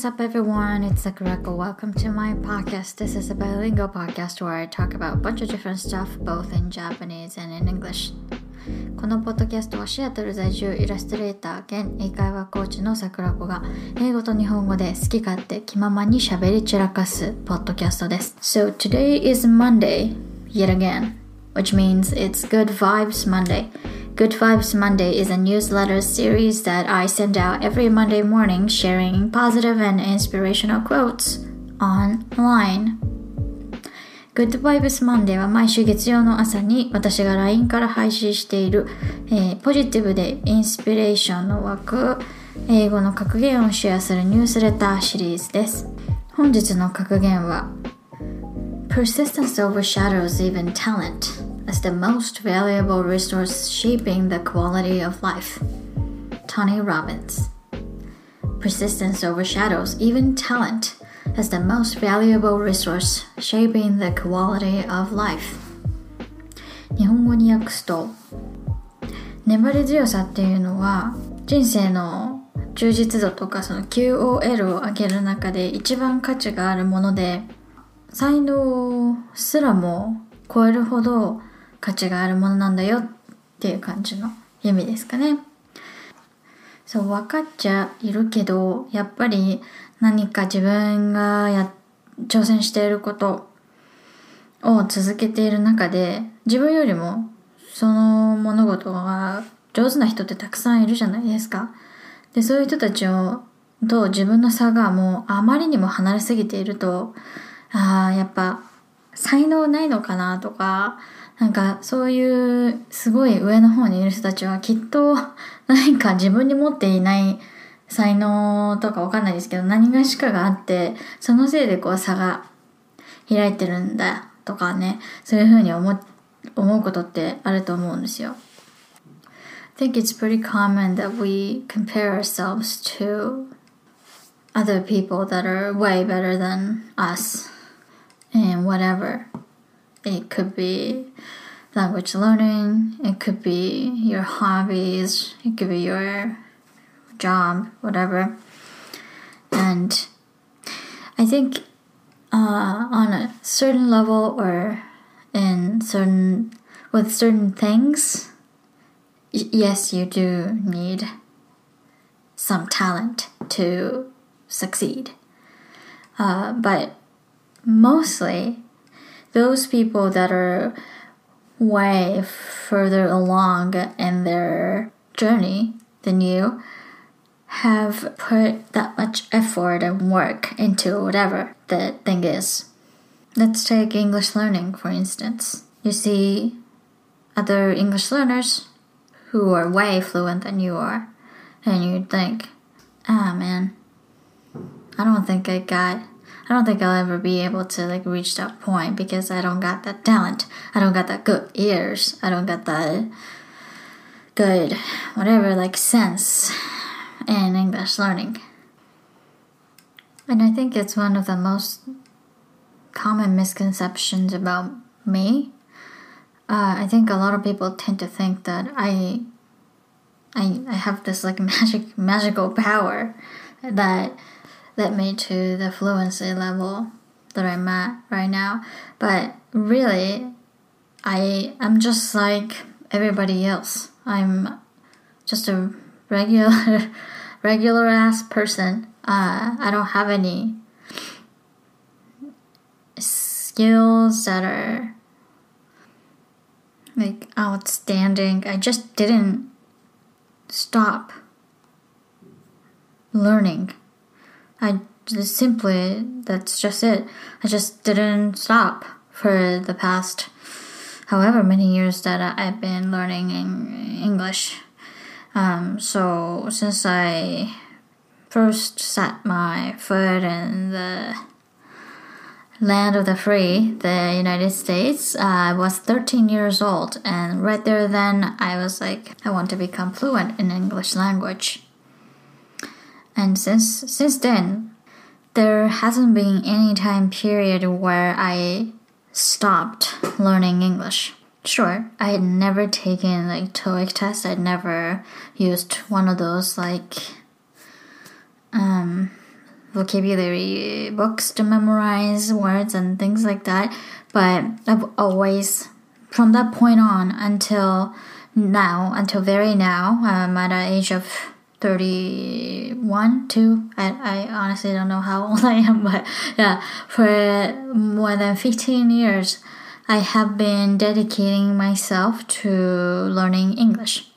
What's up, everyone? It's Sakurako. Welcome to my podcast. This is a bilingual podcast where I talk about a bunch of different stuff, both in Japanese and in English. このポッドキャストはシアトル在住イラストレーター兼英会話コーチの桜子が英語と日本語で好き勝手気ままに喋り散らかすポッドキャストです。So today is Monday, yet again, which means it's Good Vibes Monday. Good Vibes Monday is a newsletter series that I send out every Monday morning sharing positive and inspirational quotes online. Good Vibes Monday は毎週月曜の朝に私が LINE から配信している、えー、ポジティブでインスピレーションの湧く英語の格言をシェアするニュースレターシリーズです。本日の格言は Persistence overshadows even talent as the most valuable resource shaping the quality of life. Tony Robbins. Persistence overshadows even talent as the most valuable resource shaping the quality of life. 日本語に訳すと粘り強さっていうのは人生の充実度とかその QOL を上げる中で一番価値があるもので才能すらも超えるほど価値があるものなんだよっていう感じの意味ですかね。そう、分かっちゃいるけど、やっぱり何か自分がや、挑戦していることを続けている中で、自分よりもその物事が上手な人ってたくさんいるじゃないですか。で、そういう人たちを、と自分の差がもうあまりにも離れすぎていると、ああ、やっぱ才能ないのかなとか、なんかそういうすごい上の方にいる人たちはきっと何か自分に持っていない才能とかわかんないですけど何がしかがあってそのせいでこう差が開いてるんだとかねそういうふうに思思うことってあると思うんですよ。I think it's pretty common that we compare ourselves to other people that are way better than us and whatever. It could be language learning, it could be your hobbies, it could be your job, whatever. And I think uh, on a certain level or in certain with certain things, yes, you do need some talent to succeed. Uh, but mostly those people that are way further along in their journey than you have put that much effort and work into whatever the thing is. Let's take English learning, for instance. You see other English learners who are way fluent than you are, and you think, ah, man, I don't think I got I don't think I'll ever be able to like reach that point because I don't got that talent. I don't got that good ears. I don't got that good whatever like sense in English learning. And I think it's one of the most common misconceptions about me. Uh, I think a lot of people tend to think that I, I, I have this like magic magical power that led me to the fluency level that I'm at right now. But really, I am just like everybody else. I'm just a regular, regular ass person. Uh, I don't have any skills that are like outstanding. I just didn't stop learning I just simply, that's just it. I just didn't stop for the past however many years that I've been learning English. Um, so since I first set my foot in the land of the free, the United States, uh, I was 13 years old, and right there then I was like, I want to become fluent in English language. And since since then, there hasn't been any time period where I stopped learning English. Sure, I had never taken like TOEIC test. I'd never used one of those like um, vocabulary books to memorize words and things like that. But I've always, from that point on until now, until very now, I'm at an age of 31, 2. I, I honestly don't know how old I am, but yeah, for more than 15 years, I have been dedicating myself to learning English.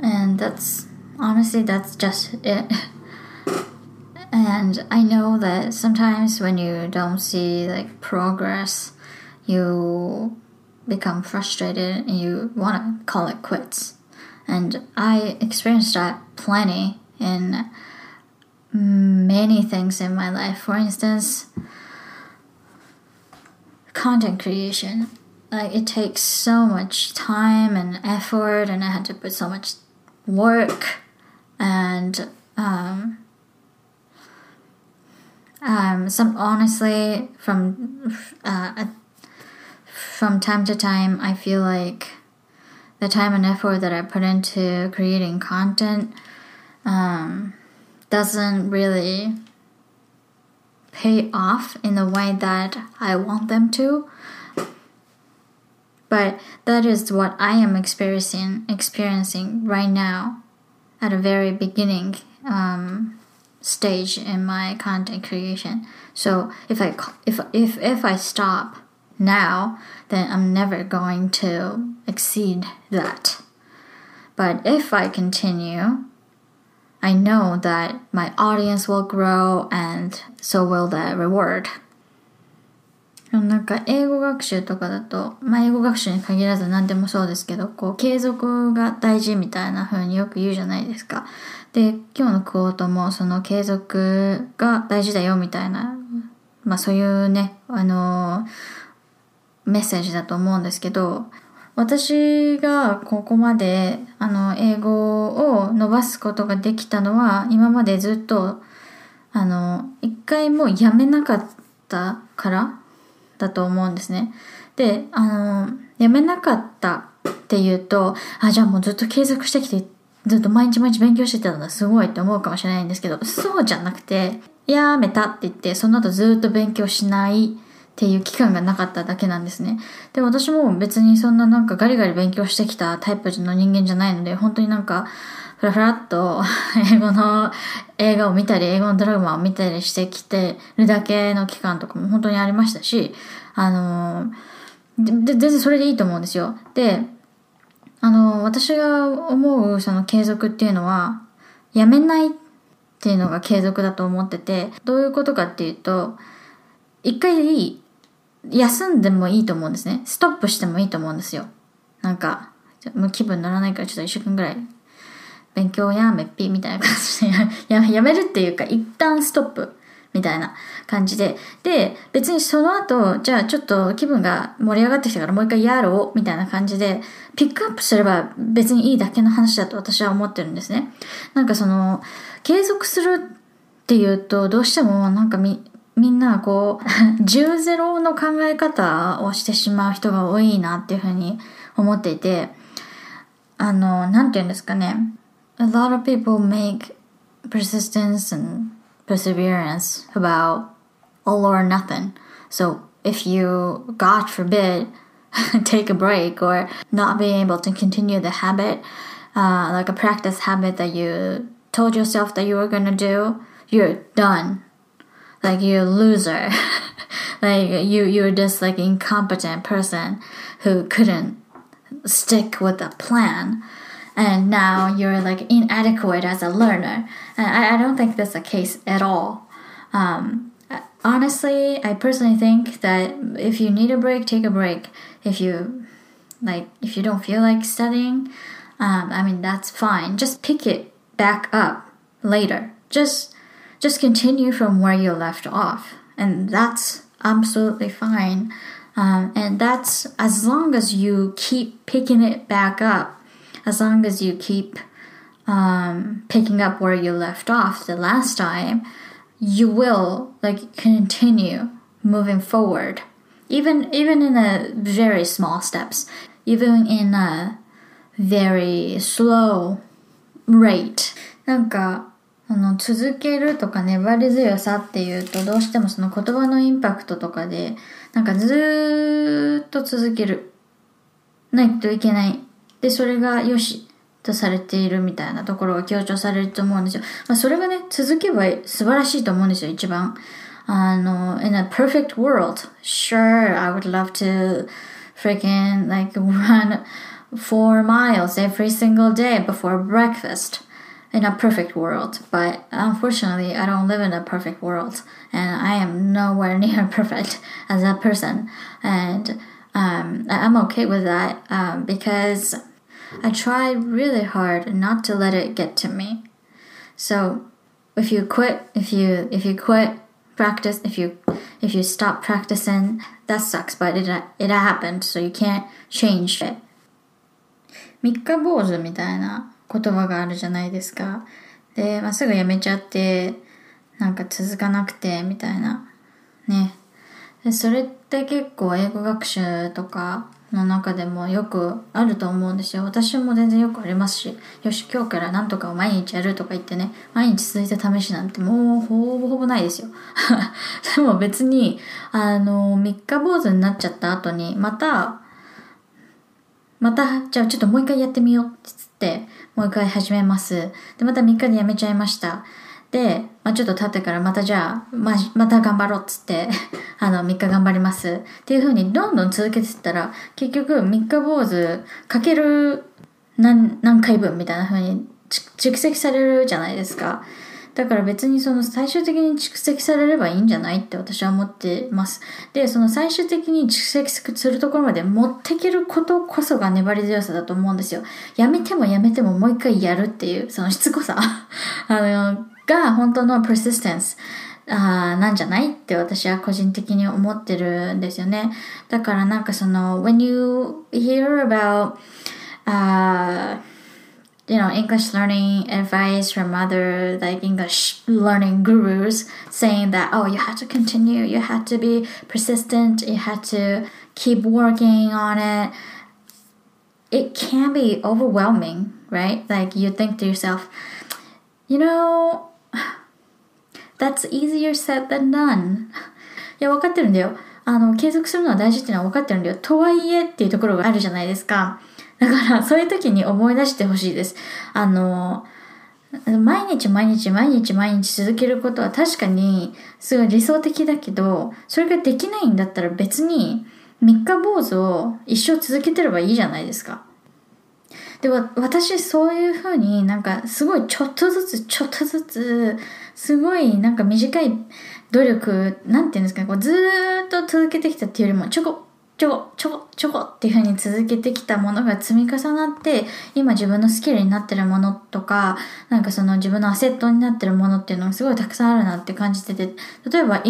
And that's honestly, that's just it. And I know that sometimes when you don't see like progress, you become frustrated and you want to call it quits. And I experienced that plenty in many things in my life. For instance, content creation. Like it takes so much time and effort, and I had to put so much work and um, um, some honestly from uh, from time to time I feel like the time and effort that I put into creating content um, doesn't really pay off in the way that I want them to. But that is what I am experiencing experiencing right now at a very beginning um, stage in my content creation. So if I if if if I stop now, then I'm never going to exceed that. But if I continue, I know that my audience will grow and so will the reward. なんか英語学習とかだと、まあ、英語学習に限らず何でもそうですけど、こう継続が大事みたいな風によく言うじゃないですか。で、今日のクォートもその継続が大事だよみたいな、まあそういうね、あの、メッセージだと思うんですけど、私がここまであの英語を伸ばすことができたのは今までずっとあの一回もうやめなかったからだと思うんですね。で、あの、やめなかったっていうと、あ、じゃあもうずっと継続してきて、ずっと毎日毎日勉強してたんだ、すごいって思うかもしれないんですけど、そうじゃなくて、やめたって言って、その後ずっと勉強しないっていう期間がなかっただけなんですね。で、私も別にそんななんかガリガリ勉強してきたタイプの人間じゃないので、本当になんか、ふらふらっと 英語の映画を見たり、英語のドラマを見たりしてきてるだけの期間とかも本当にありましたし、あので、全然それでいいと思うんですよ。で、あの、私が思うその継続っていうのは、やめないっていうのが継続だと思ってて、どういうことかっていうと、一回休んでもいいと思うんですね。ストップしてもいいと思うんですよ。なんか、もう気分乗らないからちょっと一週間ぐらい勉強やめっぴみたいな感じで ややめるっていうか一旦ストップみたいな感じでで別にその後じゃあちょっと気分が盛り上がってきたからもう一回やろうみたいな感じでピックアップすれば別にいいだけの話だと私は思ってるんですねなんかその継続するっていうとどうしてもなんかみみんなこう10ゼロの考え方をしてしまう人が多いなっていうふうに思っていてあのなんて言うんですかね a lot of people make persistence and perseverance about all or nothing. So if you, God forbid, take a break or not being able to continue the habit, uh, like a practice habit that you told yourself that you were gonna do, you're done. Like you're a loser. like you you're just like incompetent person who couldn't stick with a plan and now you're like inadequate as a learner. And I, I don't think that's the case at all. Um, honestly, I personally think that if you need a break, take a break. If you like, if you don't feel like studying, um, I mean that's fine. Just pick it back up later. Just just continue from where you left off, and that's absolutely fine. Um, and that's as long as you keep picking it back up as long as you keep um, picking up where you left off the last time, you will like continue moving forward even even in a very small steps even in a very slow rate なんか あの続けるとか粘り強さっていうとどうしてもその言葉のインパクトとかでなんかずっと続けるないといけないでそれがよしとされているみたいなところが強調されると思うんですよ。まあ、それがね続けば素晴らしいと思うんですよ一番。あの in a perfect world sure I would love to freaking like run four miles every single day before breakfast. in a perfect world, but unfortunately, I don't live in a perfect world, and I am nowhere near perfect as a person, and um, I'm okay with that um, because I try really hard not to let it get to me. So, if you quit, if you if you quit practice, if you if you stop practicing, that sucks, but it it happened, so you can't change it. 三日坊主みたいな 言葉があるじゃないですか。で、まあ、すぐやめちゃって、なんか続かなくて、みたいな。ね。で、それって結構英語学習とかの中でもよくあると思うんですよ。私も全然よくありますし、よし、今日からなんとかを毎日やるとか言ってね、毎日続いて試しなんてもうほぼほぼないですよ。でも別に、あの、三日坊主になっちゃった後に、また、また、じゃあちょっともう一回やってみようって言って、もう一回始めます。で、また3日でやめちゃいました。で、まあ、ちょっと経ってからまたじゃあ、ままた頑張ろうっつって、あの、3日頑張ります。っていう風にどんどん続けてったら、結局3日坊主かける何何回分みたいな風に蓄積されるじゃないですか。だから別にその最終的に蓄積されればいいんじゃないって私は思ってます。で、その最終的に蓄積するところまで持っていけることこそが粘り強さだと思うんですよ。やめてもやめてももう一回やるっていう、そのしつこさ あの、が本当の persistence。あなんじゃないって私は個人的に思ってるんですよね。だからなんかその、when you hear about、uh, you know english learning advice from other like english learning gurus saying that oh you have to continue you have to be persistent you have to keep working on it it can be overwhelming right like you think to yourself you know that's easier said than done いや分かってるんだよあの継続するのは大事っていうのは分かってるんだよとはいえっていうところがあるじゃないですか だからそういう時に思い出してほしいです。あの、毎日毎日毎日毎日続けることは確かにすごい理想的だけど、それができないんだったら別に三日坊主を一生続けてればいいじゃないですか。で私そういうふうになんかすごいちょっとずつちょっとずつすごいなんか短い努力なんていうんですかねこうずーっと続けてきたっていうよりもちょこちょこちょこちょこっていうふうに続けてきたものが積み重なって今自分のスキルになってるものとかなんかその自分のアセットになってるものっていうのがすごいたくさんあるなって感じてて例えば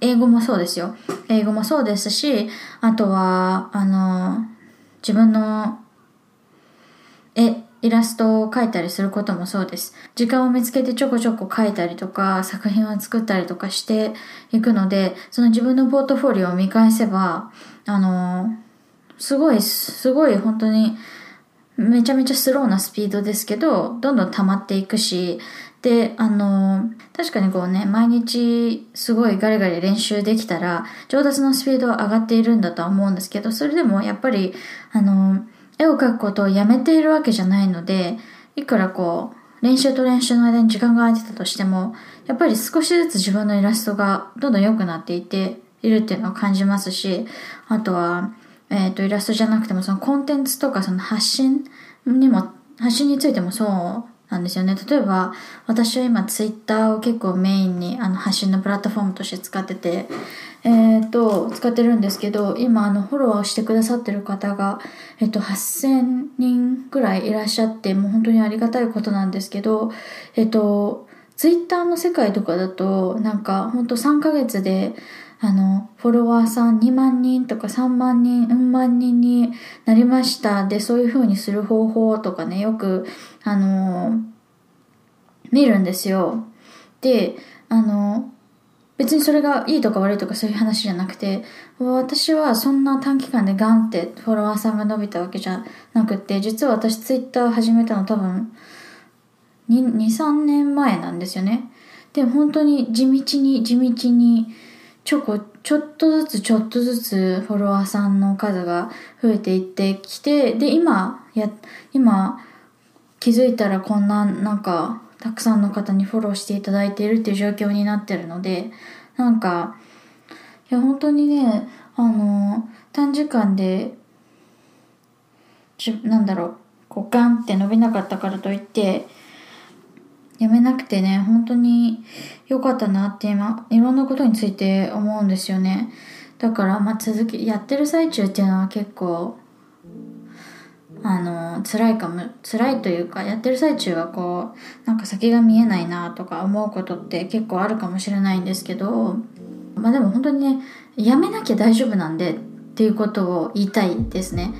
英語もそうですよ。英語もそうですしあとはあの自分のえイラストを描いたりすることもそうです。時間を見つけてちょこちょこ描いたりとか、作品を作ったりとかしていくので、その自分のポートフォリオを見返せば、あのすごい、すごい本当に、めちゃめちゃスローなスピードですけど、どんどん溜まっていくし、で、あの確かにこうね、毎日すごいガリガリ練習できたら、上達のスピードは上がっているんだとは思うんですけど、それでもやっぱり、あの絵を描くことをやめているわけじゃないので、いくらこう、練習と練習の間に時間が空いてたとしても、やっぱり少しずつ自分のイラストがどんどん良くなっていているっていうのを感じますし、あとは、えっ、ー、と、イラストじゃなくてもそのコンテンツとかその発信にも、発信についてもそうなんですよね。例えば、私は今ツイッターを結構メインにあの発信のプラットフォームとして使ってて、えっ、と、使ってるんですけど、今、あの、フォローしてくださってる方が、えっ、と、8000人ぐらいいらっしゃって、もう本当にありがたいことなんですけど、えっ、と、ツイッターの世界とかだと、なんか、本当3ヶ月で、あの、フォロワーさん2万人とか3万人、うん万人になりました。で、そういう風にする方法とかね、よく、あの、見るんですよ。で、あの、別にそれがいいとか悪いとかそういう話じゃなくて私はそんな短期間でガンってフォロワーさんが伸びたわけじゃなくて実は私ツイッター始めたの多分23年前なんですよねで本当に地道に地道にちょこちょっとずつちょっとずつフォロワーさんの数が増えていってきてで今や今気づいたらこんななんかたくさんの方にフォローしていただいているっていう状況になってるのでなんかいや本当にねあの短時間でなんだろうこうガンって伸びなかったからといってやめなくてね本当に良かったなって今いろんなことについて思うんですよね。だからまあ続きやってる最中っていうのは結構あの辛いかも辛いというかやってる最中はこうなんか先が見えないなとか思うことって結構あるかもしれないんですけどまあでも本当にねやめなきゃ大丈夫なんでっていうことを言いたいですね。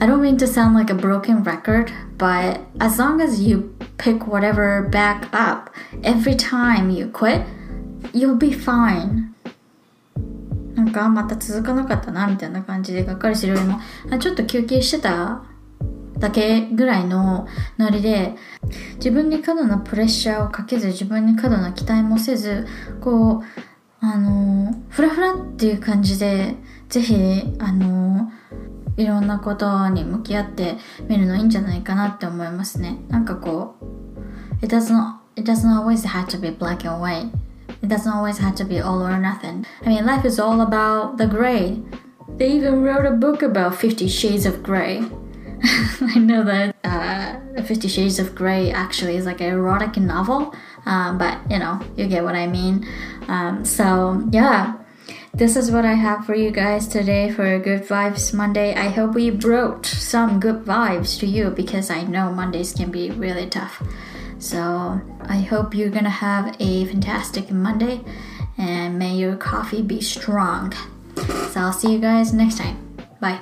I don't mean to sound like a broken record but as long as you pick whatever back up every time you quit you'll be fine. なんかまた続かなかったなみたいな感じでがっかりするよりもあちょっと休憩してただけぐらいのノリで自分に過度なプレッシャーをかけず自分に過度な期待もせずこうあのフラフラっていう感じでぜひあのいろんなことに向き合ってみるのいいんじゃないかなって思いますねなんかこう it doesn't, it doesn't always have to be black and white it doesn't always have to be all or nothing I mean life is all about the gray they even wrote a book about 50 shades of gray I know that uh, Fifty Shades of Grey actually is like an erotic novel, um, but you know, you get what I mean. Um, so, yeah, this is what I have for you guys today for a Good Vibes Monday. I hope we brought some good vibes to you because I know Mondays can be really tough. So, I hope you're gonna have a fantastic Monday and may your coffee be strong. So, I'll see you guys next time. Bye.